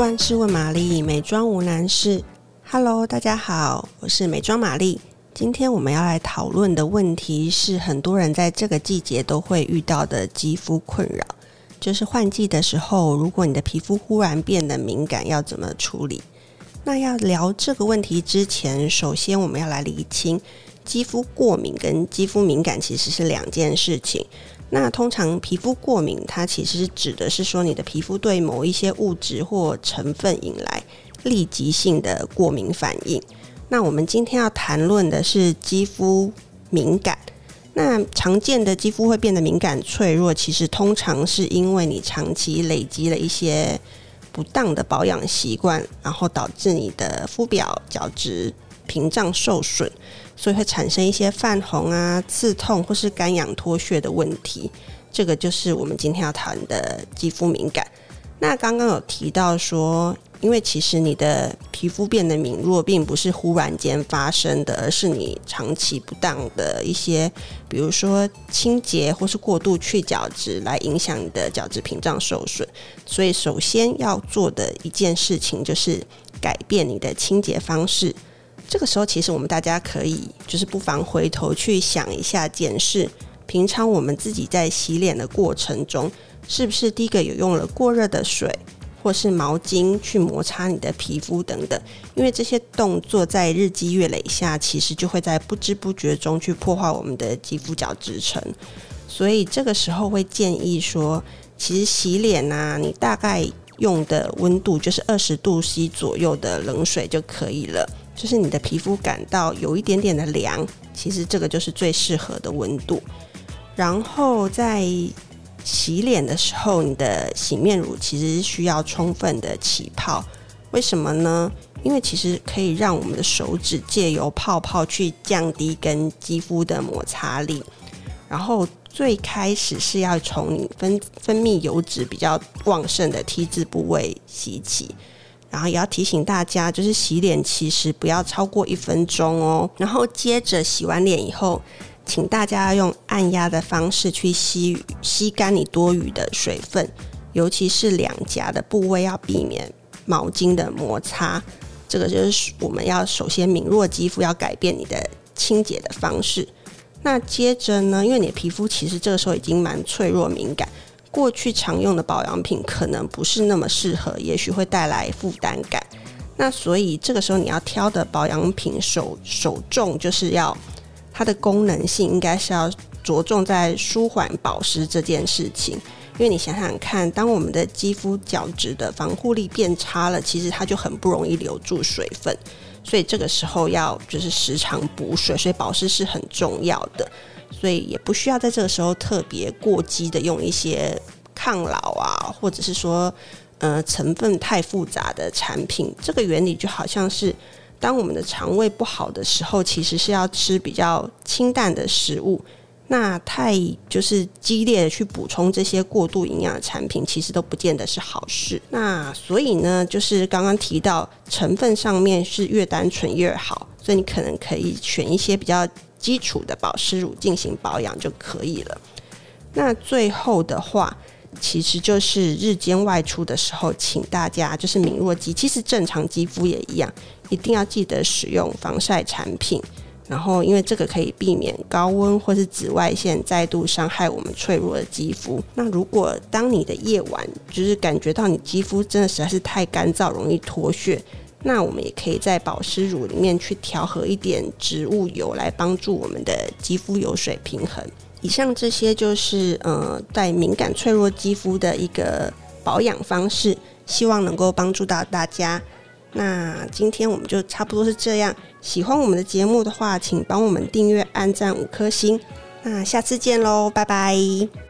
万事问玛丽，美妆无难事。Hello，大家好，我是美妆玛丽。今天我们要来讨论的问题是，很多人在这个季节都会遇到的肌肤困扰，就是换季的时候，如果你的皮肤忽然变得敏感，要怎么处理？那要聊这个问题之前，首先我们要来厘清，肌肤过敏跟肌肤敏感其实是两件事情。那通常皮肤过敏，它其实指的是说你的皮肤对某一些物质或成分引来立即性的过敏反应。那我们今天要谈论的是肌肤敏感。那常见的肌肤会变得敏感脆弱，其实通常是因为你长期累积了一些不当的保养习惯，然后导致你的肤表角质屏障受损。所以会产生一些泛红啊、刺痛或是干痒脱屑的问题，这个就是我们今天要谈的肌肤敏感。那刚刚有提到说，因为其实你的皮肤变得敏弱，并不是忽然间发生的，而是你长期不当的一些，比如说清洁或是过度去角质，来影响你的角质屏障受损。所以首先要做的一件事情，就是改变你的清洁方式。这个时候，其实我们大家可以就是不妨回头去想一下，检视平常我们自己在洗脸的过程中，是不是第一个有用了过热的水，或是毛巾去摩擦你的皮肤等等。因为这些动作在日积月累下，其实就会在不知不觉中去破坏我们的肌肤角质层。所以这个时候会建议说，其实洗脸啊，你大概用的温度就是二十度 C 左右的冷水就可以了。就是你的皮肤感到有一点点的凉，其实这个就是最适合的温度。然后在洗脸的时候，你的洗面乳其实需要充分的起泡。为什么呢？因为其实可以让我们的手指借由泡泡去降低跟肌肤的摩擦力。然后最开始是要从你分分泌油脂比较旺盛的 T 字部位洗起。然后也要提醒大家，就是洗脸其实不要超过一分钟哦。然后接着洗完脸以后，请大家用按压的方式去吸吸干你多余的水分，尤其是两颊的部位要避免毛巾的摩擦。这个就是我们要首先敏弱肌肤要改变你的清洁的方式。那接着呢，因为你的皮肤其实这个时候已经蛮脆弱敏感。过去常用的保养品可能不是那么适合，也许会带来负担感。那所以这个时候你要挑的保养品首首重就是要它的功能性，应该是要着重在舒缓保湿这件事情。因为你想想看，当我们的肌肤角质的防护力变差了，其实它就很不容易留住水分。所以这个时候要就是时常补水，所以保湿是很重要的。所以也不需要在这个时候特别过激的用一些抗老啊，或者是说，呃，成分太复杂的产品。这个原理就好像是，当我们的肠胃不好的时候，其实是要吃比较清淡的食物。那太就是激烈的去补充这些过度营养的产品，其实都不见得是好事。那所以呢，就是刚刚提到成分上面是越单纯越好，所以你可能可以选一些比较。基础的保湿乳进行保养就可以了。那最后的话，其实就是日间外出的时候，请大家就是敏弱肌，其实正常肌肤也一样，一定要记得使用防晒产品。然后，因为这个可以避免高温或是紫外线再度伤害我们脆弱的肌肤。那如果当你的夜晚就是感觉到你肌肤真的实在是太干燥，容易脱屑。那我们也可以在保湿乳里面去调和一点植物油，来帮助我们的肌肤油水平衡。以上这些就是呃，带敏感脆弱肌肤的一个保养方式，希望能够帮助到大家。那今天我们就差不多是这样。喜欢我们的节目的话，请帮我们订阅、按赞五颗星。那下次见喽，拜拜。